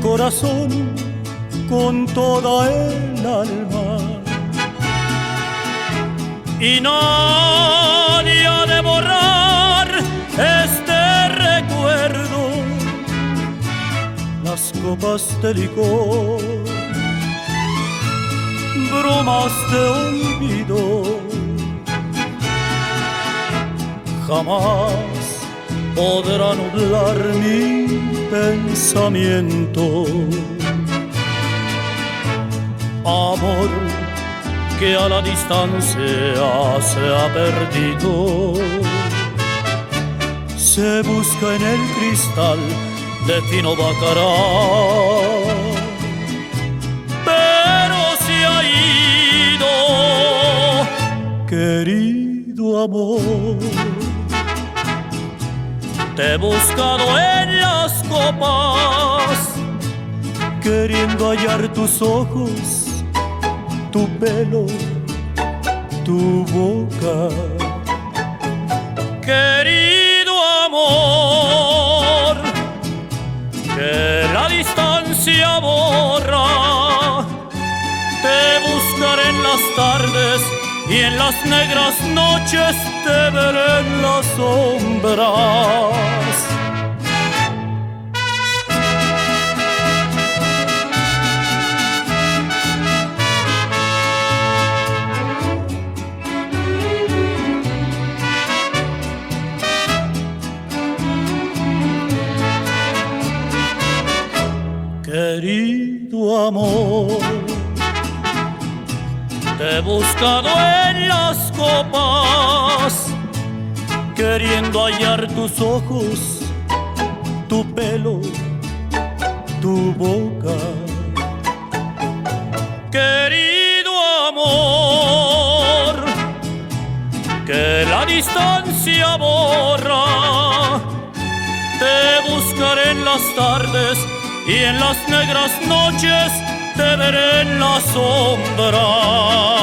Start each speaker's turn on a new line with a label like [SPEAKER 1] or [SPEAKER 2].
[SPEAKER 1] corazón con toda el alma. Y nadie ha de borrar este recuerdo, las copas de licor, bromas de olvido. Jamás podrá nublar mi pensamiento. Amor que a la distancia se ha perdido, se busca en el cristal de fino bacará. Pero se ha ido, querido amor te he buscado en las copas, queriendo hallar tus ojos, tu pelo, tu boca. Querido amor, que la distancia borra, te buscaré en las tardes y en las negras noches te veré en las sombras. Querido amor te he buscado en las copas, queriendo hallar tus ojos, tu pelo, tu boca. Querido amor, que la distancia borra, te buscaré en las tardes y en las negras noches te veré en la sombra.